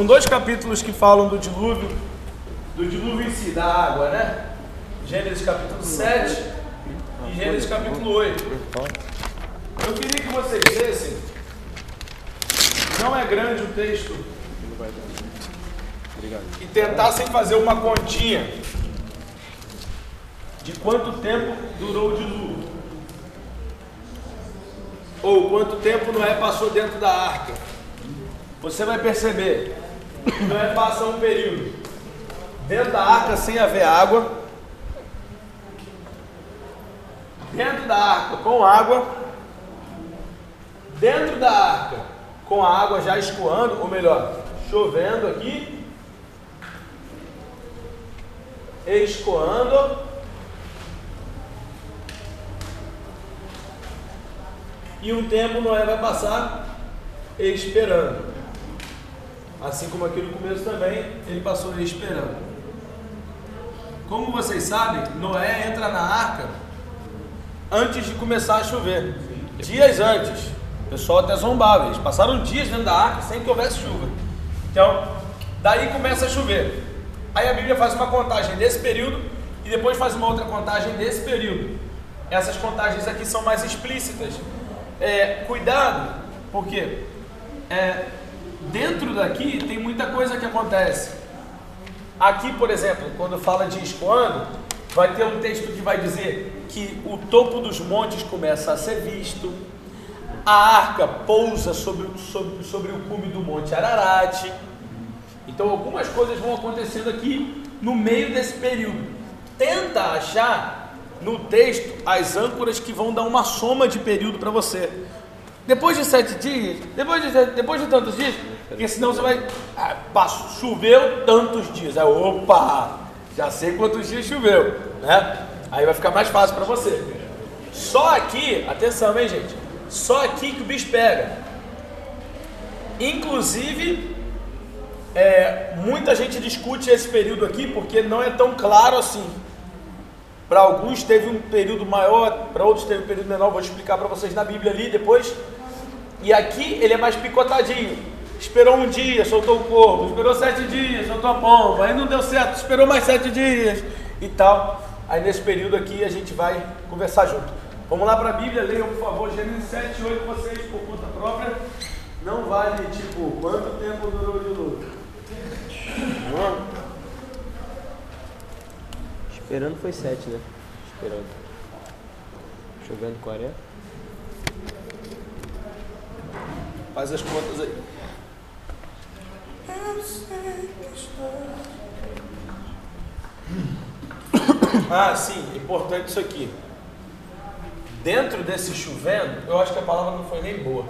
São dois capítulos que falam do dilúvio, do dilúvio em si, da água, né? Gênesis capítulo 7 e Gênesis capítulo 8. Eu queria que vocês lessem. Não é grande o texto. E tentassem fazer uma continha de quanto tempo durou o dilúvio. Ou quanto tempo Noé passou dentro da arca. Você vai perceber Noé passa um período dentro da arca sem haver água, dentro da arca com água, dentro da arca com a água já escoando, ou melhor, chovendo aqui, escoando, e um tempo Noé vai passar esperando. Assim como aqui no começo também, ele passou esperando. Como vocês sabem, Noé entra na arca antes de começar a chover. Dias antes. O pessoal até zombava. Eles passaram dias dentro da arca sem que houvesse chuva. Então, daí começa a chover. Aí a Bíblia faz uma contagem desse período e depois faz uma outra contagem desse período. Essas contagens aqui são mais explícitas. É, cuidado, porque é, dentro daqui tem muita coisa que acontece. Aqui, por exemplo, quando fala de escoando, vai ter um texto que vai dizer que o topo dos montes começa a ser visto, a arca pousa sobre, sobre, sobre o cume do monte Ararat. Então, algumas coisas vão acontecendo aqui no meio desse período. Tenta achar no texto as âncoras que vão dar uma soma de período para você. Depois de sete dias, depois de, depois de tantos dias, porque senão você vai. Ah, choveu tantos dias. Aí, opa, já sei quantos dias choveu, né? Aí vai ficar mais fácil para você. Só aqui, atenção, hein, gente? Só aqui que o bicho pega. Inclusive, é, muita gente discute esse período aqui porque não é tão claro assim. Para alguns teve um período maior, para outros teve um período menor. Vou explicar para vocês na Bíblia ali depois. E aqui ele é mais picotadinho. Esperou um dia, soltou o corpo. Esperou sete dias, soltou a pomba. Aí não deu certo, esperou mais sete dias e tal. Aí nesse período aqui a gente vai conversar junto. Vamos lá para a Bíblia, leiam por favor Gênesis 7 e 8 vocês por conta própria. Não vale tipo quanto tempo durou o dilúvio. Esperando foi 7, né? Esperando. Chovendo 40. Faz as contas aí. Ah, sim, importante isso aqui. Dentro desse chovendo, eu acho que a palavra não foi nem boa.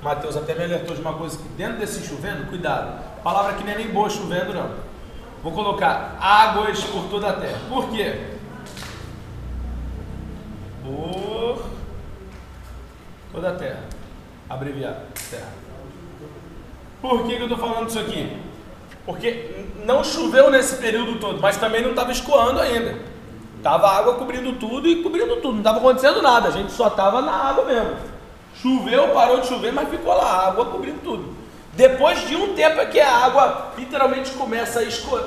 Mateus até me alertou de uma coisa que dentro desse chovendo, cuidado. Palavra aqui não é nem boa chovendo, não. Vou colocar águas por toda a terra. Por quê? Por toda a terra. Abreviado, terra. Por que, que eu estou falando isso aqui? Porque não choveu nesse período todo, mas também não estava escoando ainda. Tava água cobrindo tudo e cobrindo tudo, não estava acontecendo nada, a gente só estava na água mesmo. Choveu, parou de chover, mas ficou lá, água cobrindo tudo. Depois de um tempo é que a água literalmente começa a esco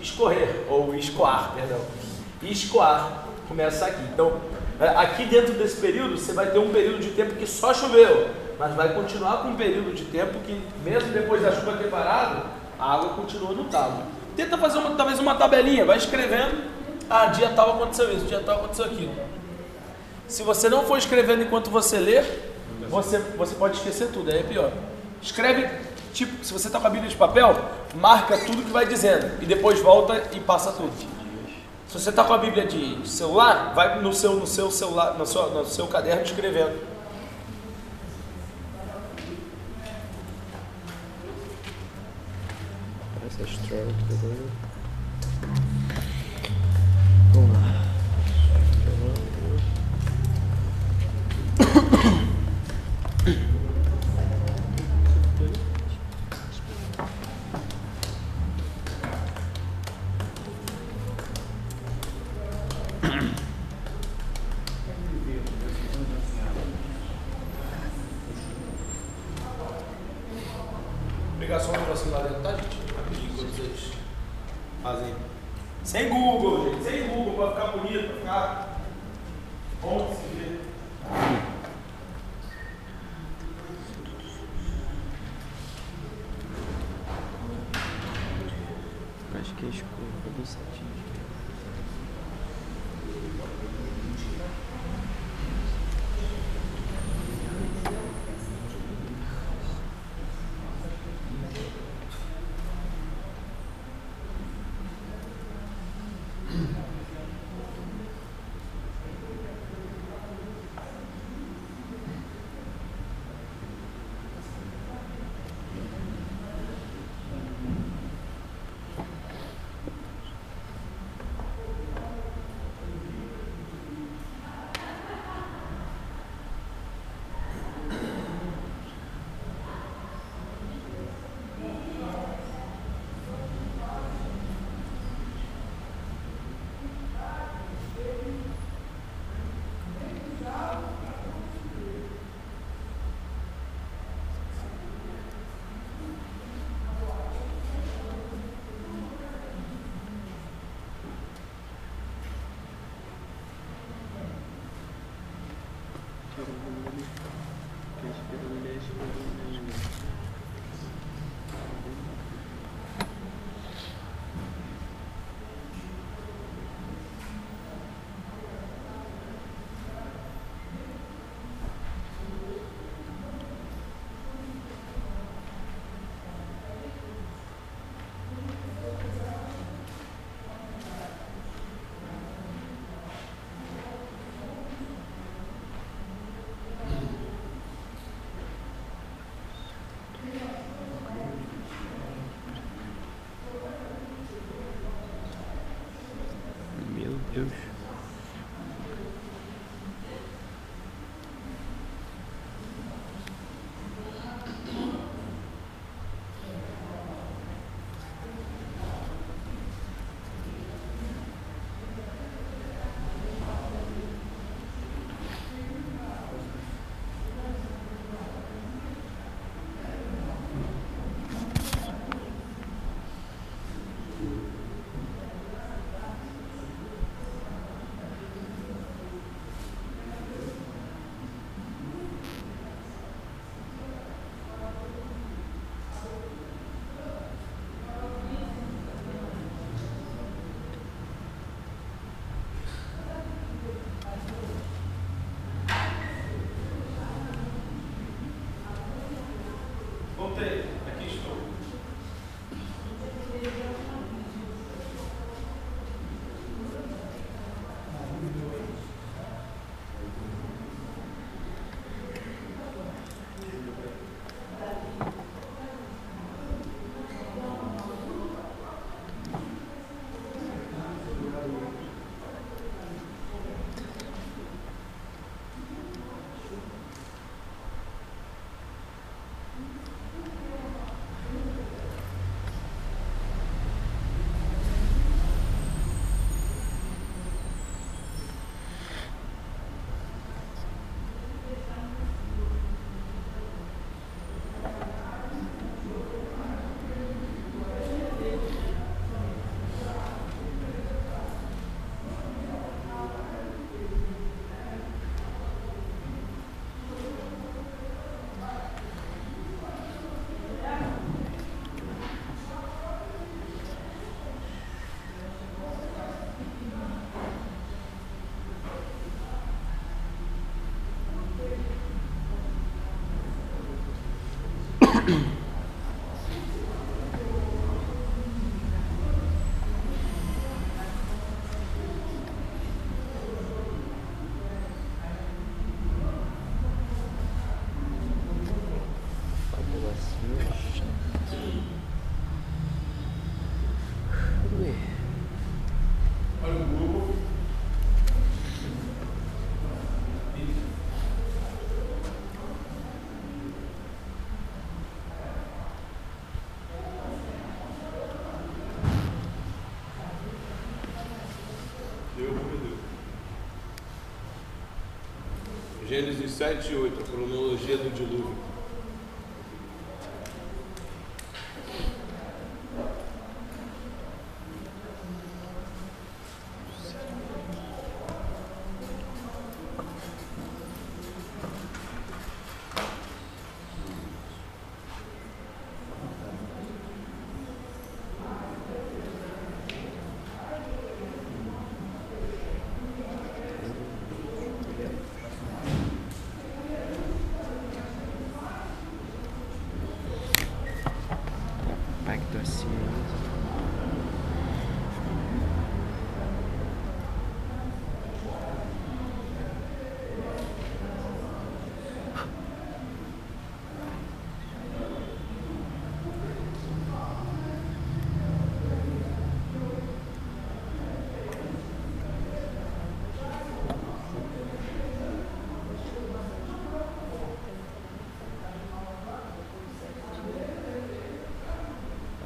escorrer, ou escoar, perdão. Escoar, começa aqui. Então, aqui dentro desse período, você vai ter um período de tempo que só choveu, mas vai continuar com um período de tempo que, mesmo depois da chuva ter parado, a água continua no talo. Tenta fazer uma, talvez uma tabelinha, vai escrevendo. Ah, dia tal aconteceu isso, dia tal aconteceu aquilo. Se você não for escrevendo enquanto você lê, você, você pode esquecer tudo, aí é pior. Escreve, tipo, se você está com a Bíblia de papel, marca tudo que vai dizendo e depois volta e passa tudo. Se você está com a Bíblia de celular, vai no seu, no seu celular, no seu, no seu caderno escrevendo. Também. Vamos lá. Pegar só um negocinho lá dentro, tá, gente? Enquanto vocês fazem. Sem Google, gente, sem Google, pra ficar bonito, pra ficar bom de se ver. Acho que é escuro, tudo certinho. Meu Gênesis 7 e 8, a cronologia do dilúvio.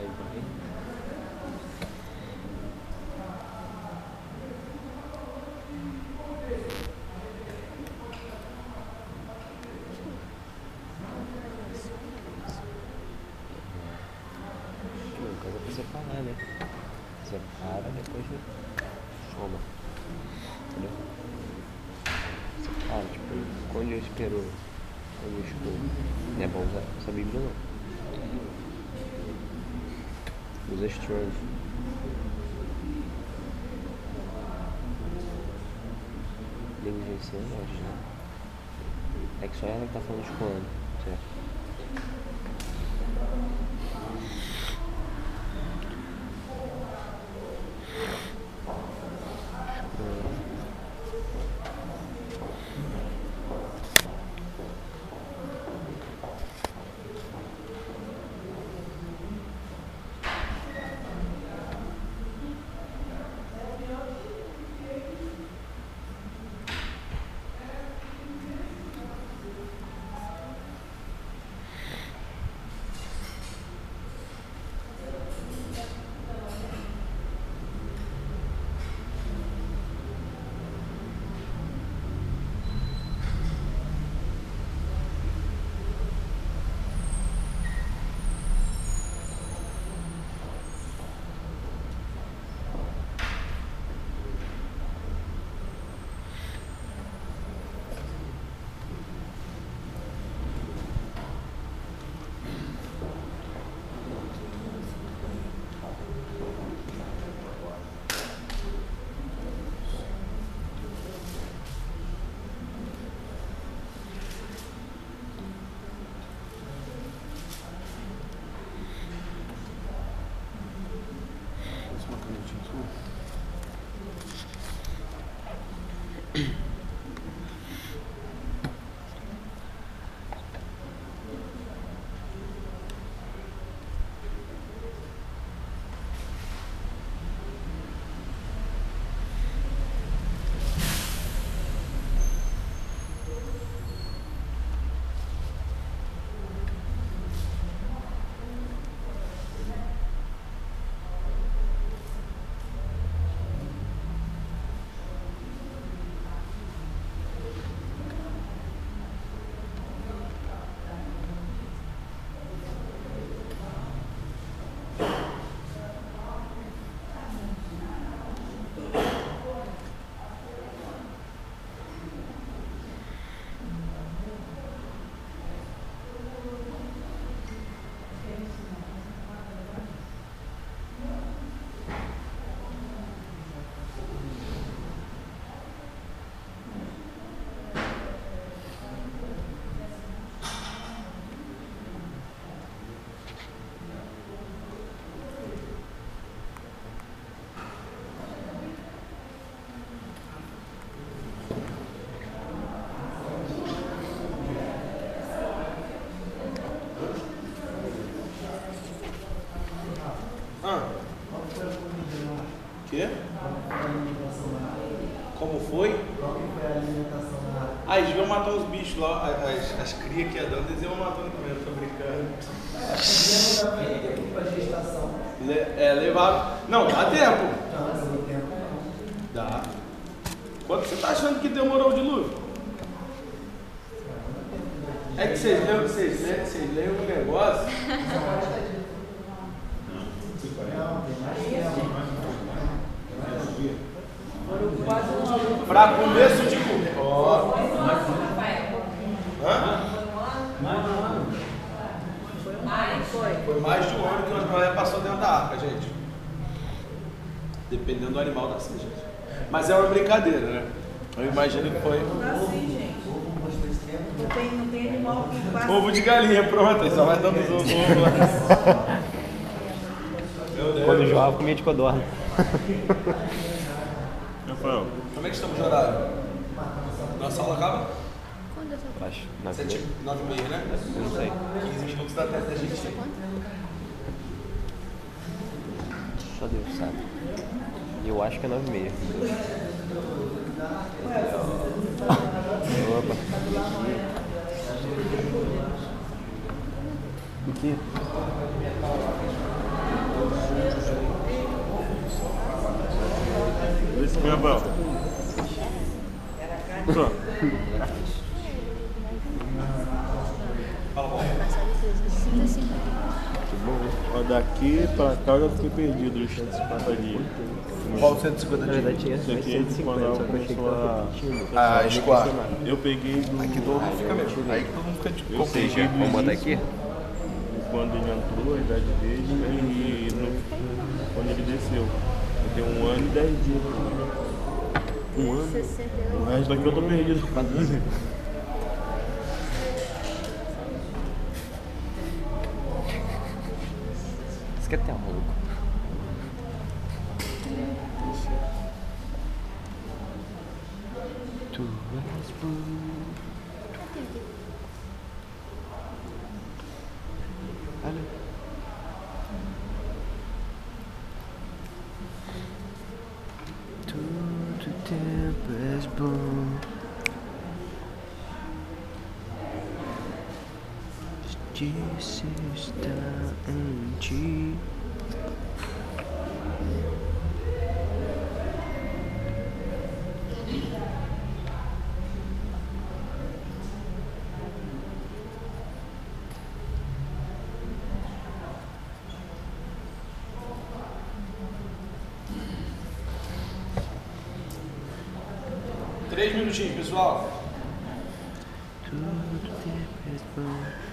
Aí vai. Meu, coisa pra separar, né? Separa, depois soma. Entendeu? Separa, tipo, quando eu estou, não é bom usar essa bíblia não. Usa Strong. Negligenciando, acho, né? É que só ela que tá falando de quando, Ah, eles iam matar os bichos lá, as, as crias que ia dando, eles iam matando também, eu tô brincando. Le, é. Não, dá tempo. Dá. Quanto você tá achando que demorou o dilúvio? É que vocês leem, vocês leem, vocês leem um negócio. Para começo de comer. Ó. Hã? Foi mais de um ano que o Noé passou dentro da arca, gente. Dependendo do animal da gente. Mas é uma brincadeira, né? Eu imagino que foi. Assim, gente. Não tem, não tem animal que passa. Ovo de galinha, pronto, aí só vai dando os ovos lá. Quando jovem comia de codorna. Rafael, Como é que estamos de horário? Nossa aula acaba? Quando eu sou Acho. Na Sete, nove e meia, né? Eu não sei. 15 minutos da testa da gente. Só Deus sabe. Eu acho que é nove e meia. Opa. O que? Rafael. Pronto. passar de 65. Ó, daqui pra cá eu já fiquei perdido nos 150 dias. Qual 150 Na dias? verdade tinha Isso aqui 150, quando que começou a-. Ah. Eu peguei do. Aqui todo mundo fica mesmo. Aí todo mundo fica de Vamos botar início, aqui? quando ele entrou, a idade dele, e no- quando ele desceu. Eu tenho um ano e dez dias. Um ano. 68. O resto daqui eu tô perdido. Isso que é até maluco. Tu és bom. Olha. Todo tempo és bom. Justiça está em ti. Três minutinhos, pessoal. Todo tempo és bom.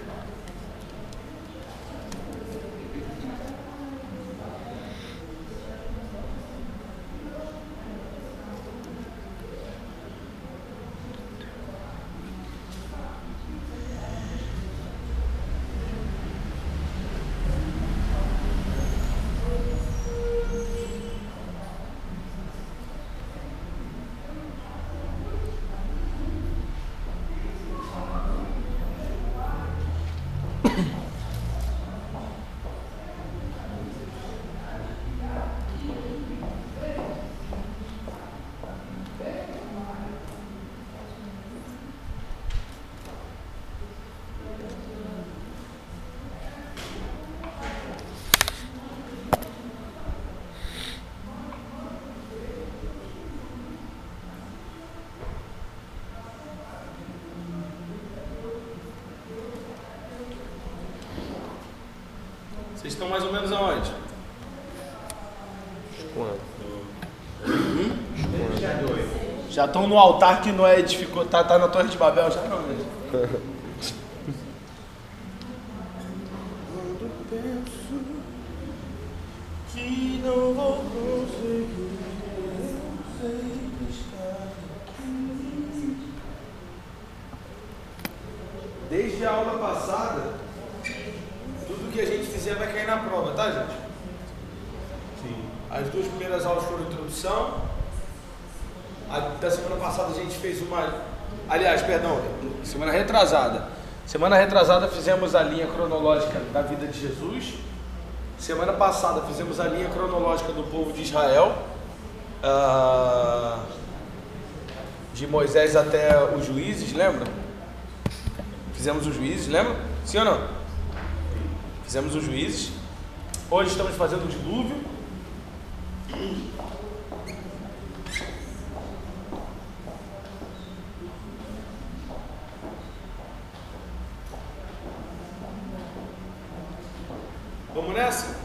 Vocês estão mais ou menos aonde? Quando? Já estão no altar que não é edificou, tá, tá na Torre de Babel já não, né? que não vou conseguir, eu sei estar aqui. Desde a aula passada, tudo que a gente fizer vai cair na prova, tá, gente? Sim. As duas primeiras aulas foram introdução. A da semana passada a gente fez uma. Aliás, perdão, semana retrasada. Semana retrasada fizemos a linha cronológica da vida de Jesus. Semana passada fizemos a linha cronológica do povo de Israel. ah, de Moisés até os juízes, lembra? Fizemos os juízes, lembra? Sim ou não? Fizemos os juízes. Hoje estamos fazendo o dilúvio. Vamos nessa?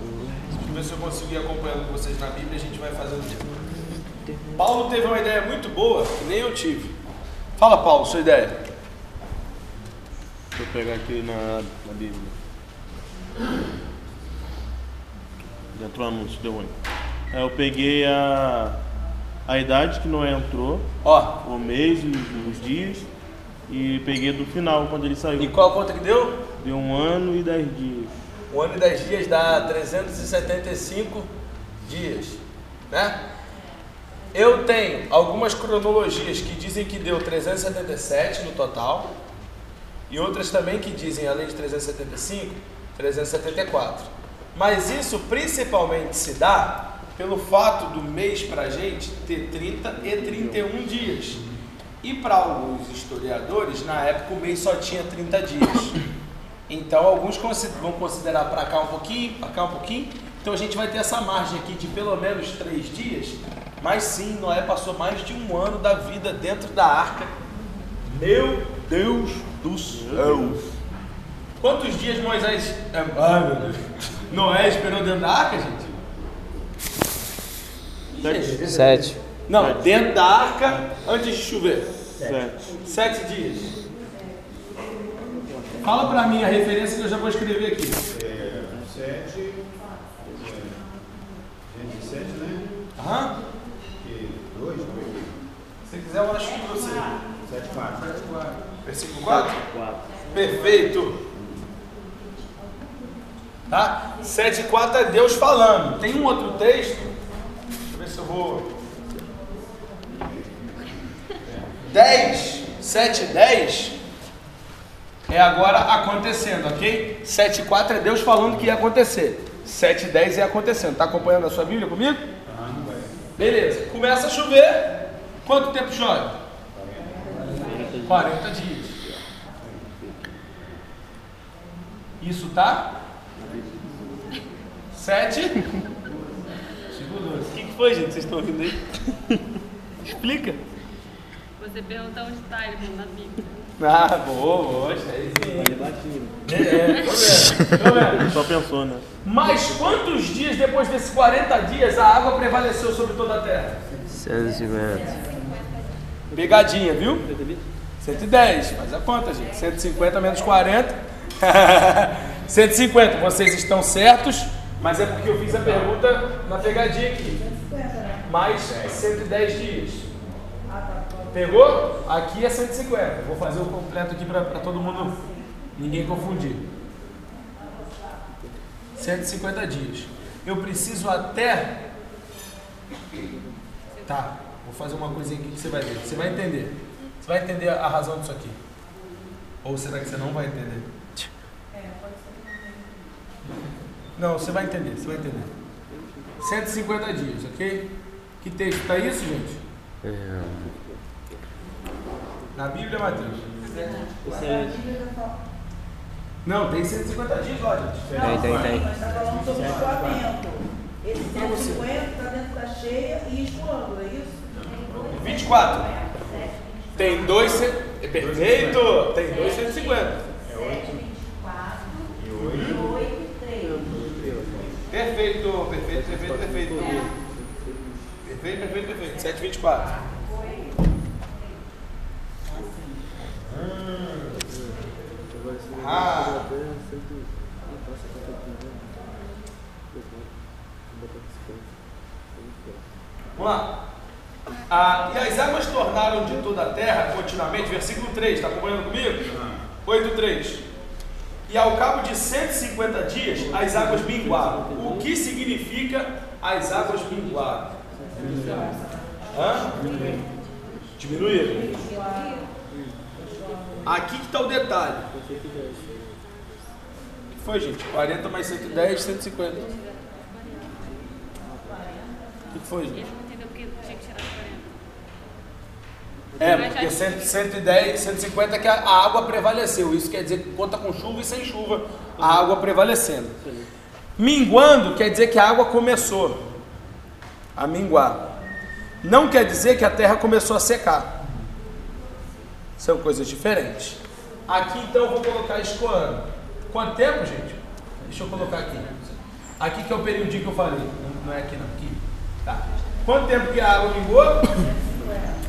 Deixa eu ver se eu consigo ir acompanhando com vocês na Bíblia. A gente vai fazendo. Paulo teve uma ideia muito boa que nem eu tive. Fala, Paulo, sua ideia. Eu pegar aqui na, na Bíblia. Já entrou o anúncio, deu ruim. Aí eu peguei a, a idade que Noé entrou, Ó, o mês, os, os dias, e peguei do final, quando ele saiu. e qual a conta que deu? Deu um ano e dez dias. Um ano e dez dias dá 375 dias, né? Eu tenho algumas cronologias que dizem que deu 377 no total e outras também que dizem, além de 375, 374. Mas isso principalmente se dá pelo fato do mês para a gente ter 30 e 31 dias. E para alguns historiadores, na época o mês só tinha 30 dias. Então alguns vão considerar para cá um pouquinho, para cá um pouquinho. Então a gente vai ter essa margem aqui de pelo menos três dias. Mas sim, Noé passou mais de um ano da vida dentro da arca. Meu Deus do céu! Quantos dias Moisés. é, Ai meu Deus! Noé esperou dentro da arca, gente? Sete. Sete. Não, dentro da arca antes de chover. Sete. Sete dias. Fala pra mim a referência que eu já vou escrever aqui. É, sete. Gente, sete, né? Aham. Se quiser, eu acho que você. Sete, quatro. Versículo 4? Perfeito. Tá? 7 e 4 é Deus falando. Tem um outro texto. Deixa eu ver se eu vou. 10, 7 e 10 é agora acontecendo, ok? 7 e 4 é Deus falando que ia acontecer. 7 e 10 é acontecendo. Tá acompanhando a sua Bíblia comigo? Beleza. Começa a chover. Quanto tempo chove? 40 dias. Isso tá? 7. Segurou. O que, que foi, gente? Vocês estão rindo aí? Explica. Você pergunta onde está, ele na Bíblia. Ah, boa, boa. Isso aí sim. É, tô vendo, tô vendo. Ele só pensou, né? Mas quantos dias depois desses 40 dias a água prevaleceu sobre toda a terra? 150. Pegadinha, viu? 110. Faz a conta, gente. 150 menos 40. 150. Vocês estão certos, mas é porque eu fiz a pergunta na pegadinha aqui. Mais 110 dias. Pegou? Aqui é 150. Vou fazer o completo aqui para todo mundo, ninguém confundir. 150 dias. Eu preciso até. Tá, vou fazer uma coisinha aqui que você vai ver. Você vai entender. Você vai entender a razão disso aqui. Ou será que você não vai entender? Não, você vai entender, você vai entender. 150 dias, ok? Que texto está isso, gente? É, Na Bíblia, Mateus? Não, tem 150 dias lá, gente. Tem, tem, tem. Mas está falando sobre o escoamento. Esse 150 está dentro da cheia e escoando, é isso? 24. Tem dois. ce- é Perfeito! Tem dois 150. Perfeito, perfeito, perfeito, perfeito. Perfeito, perfeito, perfeito. 724. Ah. Vamos lá. Ah, e as águas tornaram de toda a terra continuamente, versículo 3, está acompanhando comigo? 8, 3. E ao cabo de 150 dias, as águas minguaram. O que significa as águas minguaram? Hã? Diminuíram. Aqui que está o detalhe. O que foi, gente? 40 mais 110, 150. O que foi, gente? Ele não entendeu porque tinha que tirar 40. É, porque 100, 110, 150 é que a a água prevaleceu. Isso quer dizer que conta com chuva e sem chuva, a água prevalecendo. Minguando quer dizer que a água começou a minguar. Não quer dizer que a terra começou a secar. São coisas diferentes. Aqui então eu vou colocar escoando. Quanto tempo, gente? Deixa eu colocar aqui. Aqui que é o periodinho que eu falei. Não, não é aqui não, aqui. Tá. Quanto tempo que a água mingou?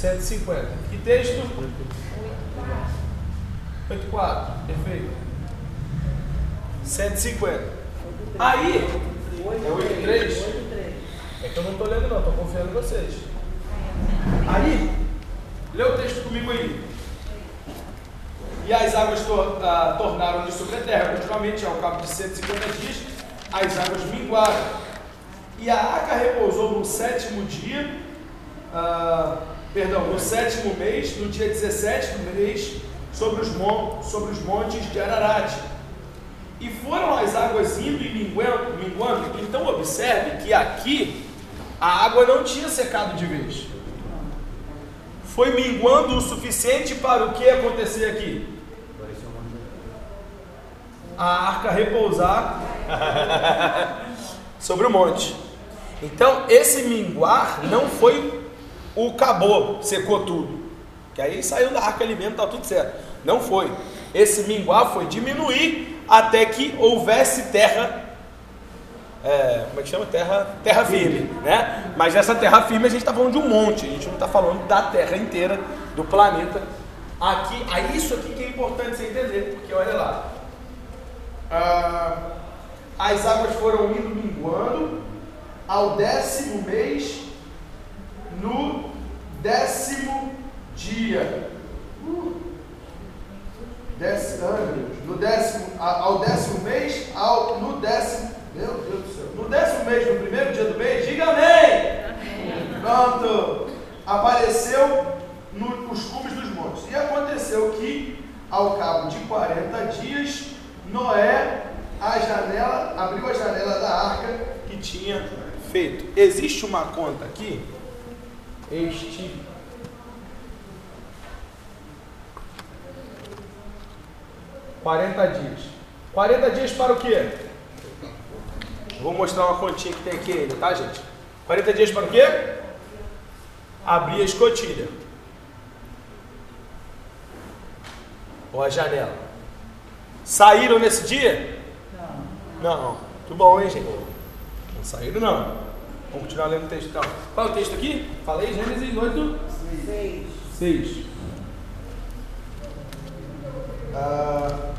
150. Que texto? 84. Perfeito. 150. Aí, é 83? É que eu não estou lendo não, estou confiando em vocês. Aí, lê o texto comigo aí. E as águas tor ah, tornaram-lhe sobre a terra. Continuamente, ao cabo de 150 dias, as águas minguaram. E a arca repousou no sétimo dia, ah, perdão, no sétimo mês, no dia 17 do mês, sobre os, mon sobre os montes de Ararat. E foram as águas indo e minguando, minguando. Então observe que aqui a água não tinha secado de vez. Foi minguando o suficiente para o que acontecer aqui? A arca repousar sobre o monte. Então esse minguar não foi o acabou, secou tudo. Que aí saiu da arca alimento, tá tudo certo. Não foi. Esse minguar foi diminuir até que houvesse terra. é, como é que chama? Terra, terra firme, né? Mas essa terra firme a gente está falando de um monte, a gente não está falando da terra inteira, do planeta. Aqui, aí isso aqui que é importante você entender, porque olha lá. Ah, as águas foram indo minguando ao décimo mês, no décimo dia. Uh, décimo, Deus. no décimo, ao décimo mês, ao, no décimo, meu Deus do céu, no décimo mês, no primeiro dia do mês, diga amém! Pronto! Apareceu no- os cumes dos montes. E aconteceu que, ao cabo de 40 dias, Noé a janela, abriu a janela da arca que tinha feito. Existe uma conta aqui, este. Quarenta dias. 40 dias para o quê? Vou mostrar uma continha que tem aqui ainda, tá, gente? 40 dias para o quê? Abrir a escotilha. Ou a janela. Saíram nesse dia? Não. Não. Muito bom, hein, gente? Não saíram, não. Vamos continuar lendo o texto, então. Qual é o texto aqui? Falei Gênesis 8, Seis. 6. Ah.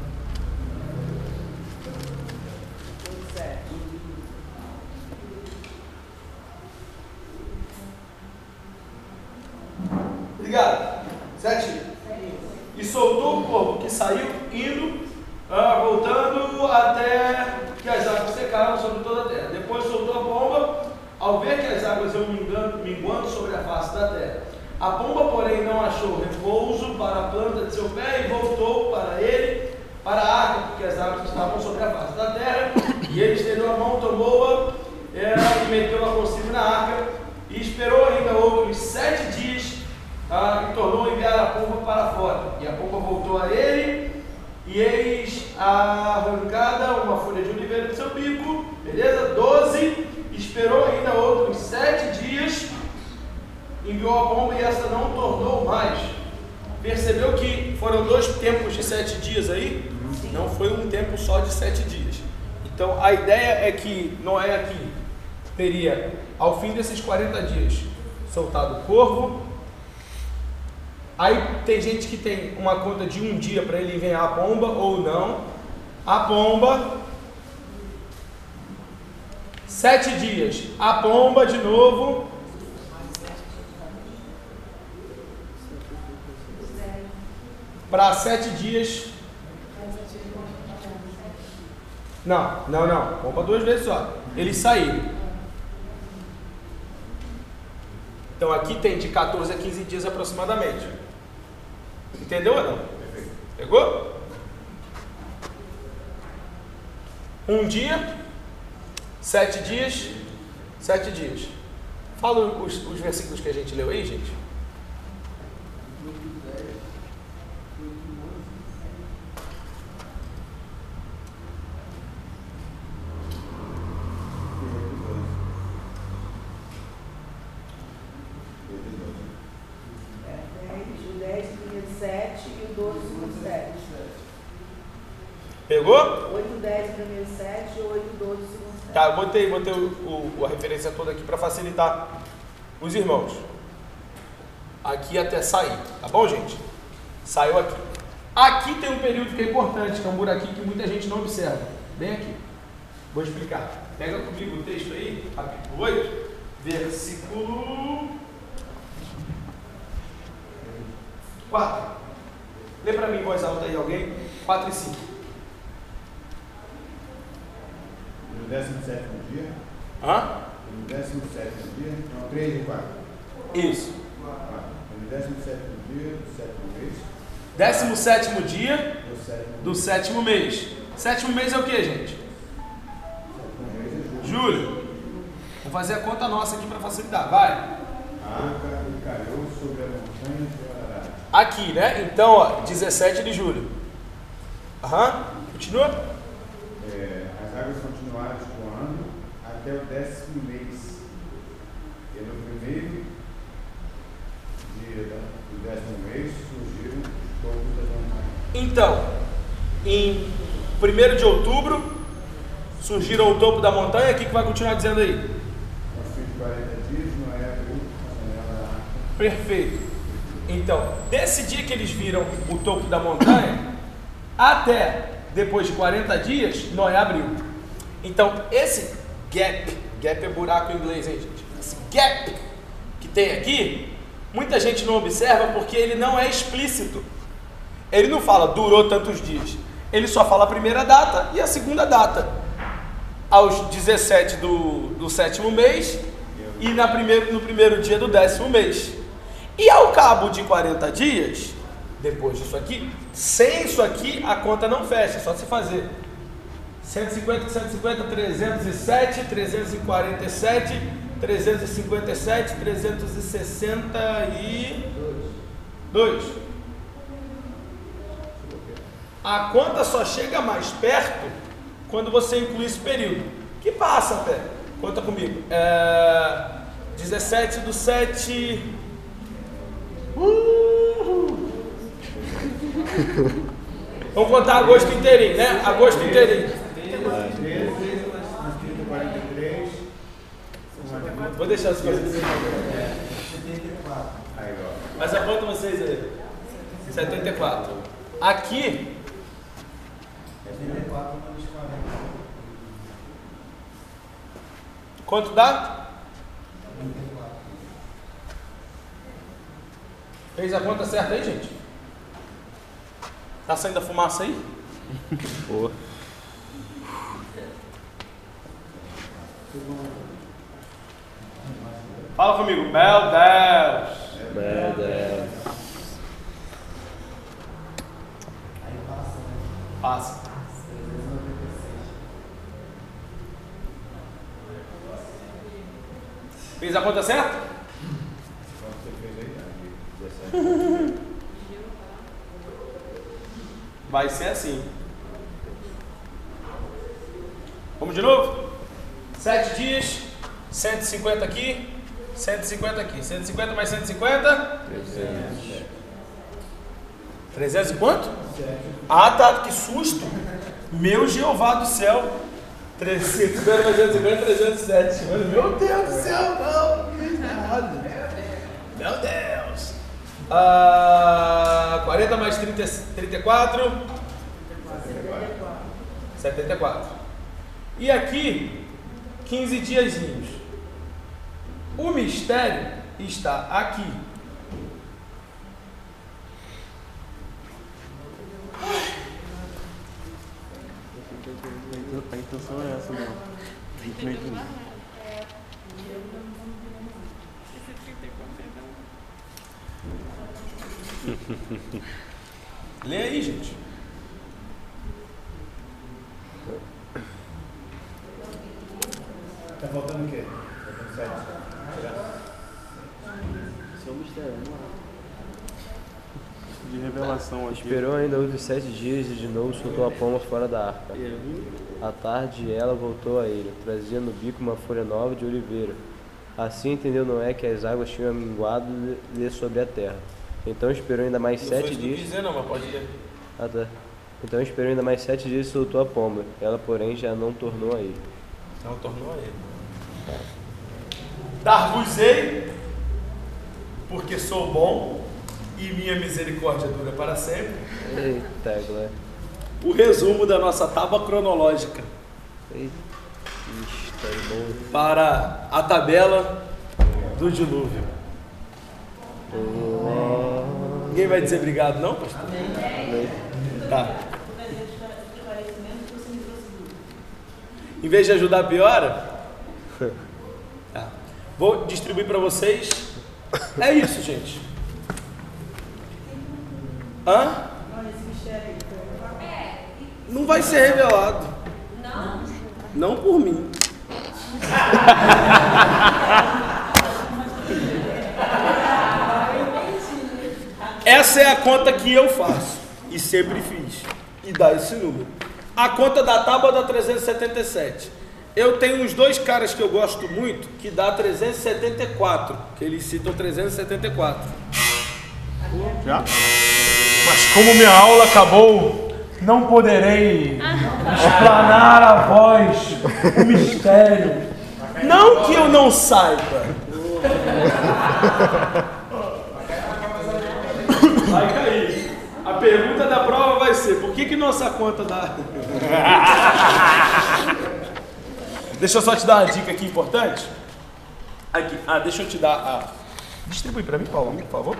Obrigado. Sete. E soltou o corpo que saiu, indo, ah, voltando até que as águas secaram sobre toda a terra. Depois soltou a pomba, ao ver que as águas iam minguando, sobre a face da terra. A pomba, porém, não achou repouso para a planta de seu pé e voltou para ele, para a arca, porque as águas estavam sobre a face da terra. E ele estendeu a mão, tomou-a eh, e meteu-a consigo na arca. E esperou ainda outros sete dias ah, e tornou a enviar a pomba para fora. E a pomba voltou a ele, e eis arrancada uma folha de oliveira do seu bico, beleza? Doze, esperou ainda outros sete dias, enviou a pomba e essa não tornou mais. Percebeu que foram dois tempos de sete dias aí? Não foi um tempo só de sete dias. Então a ideia é que Noé aqui teria, ao fim desses 40 dias, soltado o corvo, Aí tem gente que tem uma conta de um dia para ele enviar a pomba ou não. A pomba. Sete dias. A pomba de novo. Para sete dias. Não, não, não. Pomba duas vezes só. Eles saíram. Então aqui tem de 14 a 15 dias aproximadamente. Entendeu ou não? Pegou? Um dia, sete dias, sete dias. Fala os, os versículos que a gente leu aí, gente. É, dez, o 10, primeiro 7 e o 12, segundo 7. Pegou? 8, 10, primeiro 7 e 8, 12, segundo 7. Tá, eu botei, botei o, o- a referência toda aqui para facilitar os irmãos. Aqui até sair, tá bom, gente? Saiu aqui. Aqui tem um período que é importante, que é um buraquinho que muita gente não observa. Bem aqui. Vou explicar. Pega comigo o texto aí, capítulo 8, versículo 4. Lê para mim em voz alta aí alguém. 4 e 5. No 17 dia. Hã? No 17 dia. Não, 3 e 4. Isso. No 17 dia do sétimo mês. 17 dia Do sétimo mês. Sétimo mês é o que, gente? mês é julho. Julho. Vamos fazer a conta nossa aqui para facilitar. Vai. A arca encalhou sobre a montanha de Ararat. Aqui, né? Então, ó, 17 de julho. Aham. Continua. É, continuaram escoando até o décimo mês. E no primeiro dia da- do décimo mês surgiram os topos das montanhas. Então, em 1 de outubro, surgiram o topo da montanha. O que, que vai continuar dizendo aí? Aos fim de 40 dias, Noé abriu a janela da arca. Perfeito. Então, desse dia que eles viram o topo da montanha, até depois de 40 dias, Noé abriu. Então, esse gap, gap é buraco em inglês, hein, gente? Esse gap que tem aqui, muita gente não observa porque ele não é explícito. Ele não fala durou tantos dias. Ele só fala a primeira data e a segunda data. Aos 17 do, do sétimo mês e na primeiro, no primeiro dia do décimo mês. E ao cabo de 40 dias, depois disso aqui, sem isso aqui, a conta não fecha, é só se fazer. 150, 150, 307, 347, 357, 362. A conta só chega mais perto quando você inclui esse período. Que passa até. Conta comigo. É, 17 do 7. Uhul. Vamos contar agosto inteirinho, né? Agosto inteirinho. 13, nas 30, 43. Vou deixar as coisas. Aí, ó. Mas aponta vocês aí. 74. Aqui. Quanto dá? Fez a conta certa aí, gente? Tá saindo a fumaça aí? Boa. Fala comigo. Meu Deus. Meu Deus. Passa. Fez a conta certa? Quanto você fez aí? De 17. Vai ser assim. Vamos de novo? Sete dias, 150 aqui, 150 aqui. 150 mais 150? 300. 300 e quanto? Ah, tá, que susto! Meu Jeová do céu! 350 mais 150, 307. Mano, meu Deus do céu, não! que errado. Meu Deus! Ah, 40 mais 30, 34? 74. E aqui, 15 diazinhos. O mistério está aqui. A intenção é essa, não. Simplesmente isso. Esse 34 então. Lê aí, gente. Tá faltando o quê? Faltando 7. Isso é um mistério, vamos lá. Aqui. Esperou ainda outros sete dias e de novo soltou a pomba fora da arca. À tarde ela voltou a ele, trazia no bico uma folha nova de oliveira. Assim entendeu Noé que as águas tinham minguado-lhe sobre a terra. Então esperou ainda mais Não sete dias. quis dizer, não, mas pode ler. Ah, tá. Então esperou ainda mais sete dias e soltou a pomba. Ela, porém, já não tornou a ele. Não tornou a ele. Dar-vos-ei, porque sou bom e minha misericórdia dura para sempre. Eita, Glória. O resumo da nossa tábua cronológica Eita, boa. para a tabela do dilúvio. Oh. Ninguém vai dizer obrigado, não, pastor? Tá. Em vez de ajudar, piora? Tá. Vou distribuir para vocês. É isso, gente. Hã? Não vai ser revelado. Não. Não por mim. Essa é a conta que eu faço e sempre fiz. E dá esse número. A conta da tábua dá 377. Eu tenho uns dois caras que eu gosto muito que dá 374, que eles citam 374. Já? Mas como minha aula acabou, não poderei explanar a voz o mistério. Não que eu não saiba. Vai cair. A pergunta da prova vai ser: por que, que nossa conta dá? deixa eu só te dar uma dica aqui importante. Aqui. Ah, deixa eu te dar a. Distribui para mim, Paulo, por favor.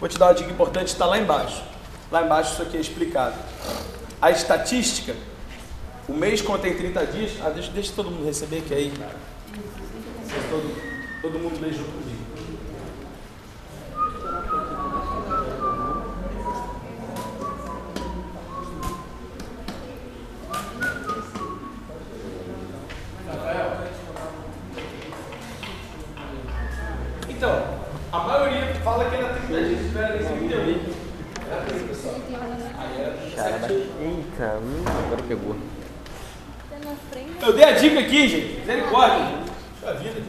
Vou te dar uma dica importante, está lá embaixo. Lá embaixo isso aqui é explicado. A estatística, o mês contém 30 dias. Ah, deixa, deixa todo mundo receber que aí. Todo, todo mundo lê junto comigo. Então, a maioria fala que era 30 dias, espera nesse 31. Caramba. Eita, hum, agora pegou. Tá na frente. Eu dei a dica aqui, gente. Misericórdia. Puxa vida.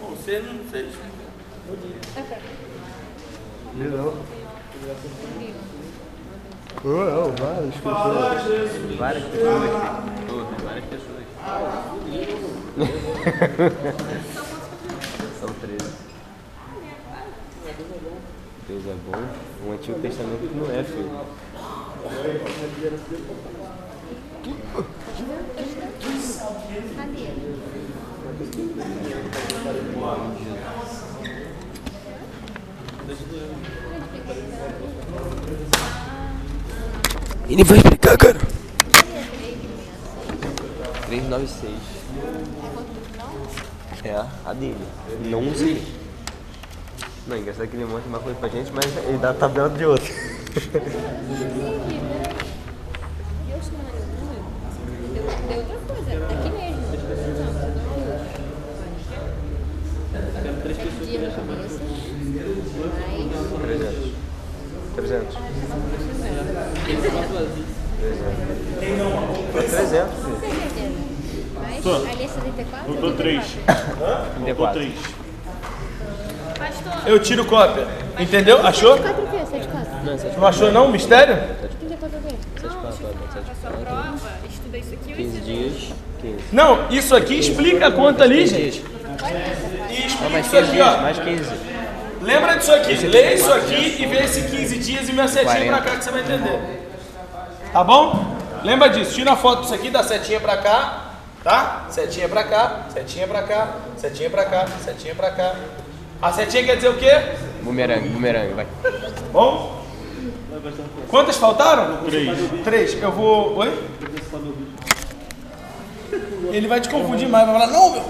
Bom, Você não fez. Várias Fala, Jesus. Várias pessoas aqui. Todas, várias pessoas São 13. Deus é bom. O Antigo Testamento não é, filho. Ele vai explicar, cara. 396. É a dele. Não usei. Não, engraçado que ele mostra uma coisa pra gente, mas ele dá a tabela de outra. É. Aqui mesmo. Dia na cabeça. Mais. 300. 300. Foi 300, filho. Ali é 74? Faltou 3. 34. Faltou 3. Pastor, Eu tiro cópia. Entendeu? Achou? 74 o quê? 74. Não, 74. Não achou não? Mistério? 34 o quê? 74, a sua prova, estuda isso aqui ou 15 isso dias. 15. Não, isso aqui explica a conta ali, gente. E explica isso 15 aqui, ó. mais 15. Lembra disso aqui. Lê isso aqui e vê esse 15 dias e minha setinha 40. pra cá que você vai entender. Tá bom? Lembra disso. Tira a foto disso aqui, da setinha pra cá. Tá? Setinha pra cá, setinha pra cá, setinha pra cá, setinha pra cá. A setinha quer dizer o quê? Bumerangue, bumerangue, vai. Bom? Quantas faltaram? 3. Três. Eu vou. Oi? Ele vai te confundir mais, vai falar, não, meu.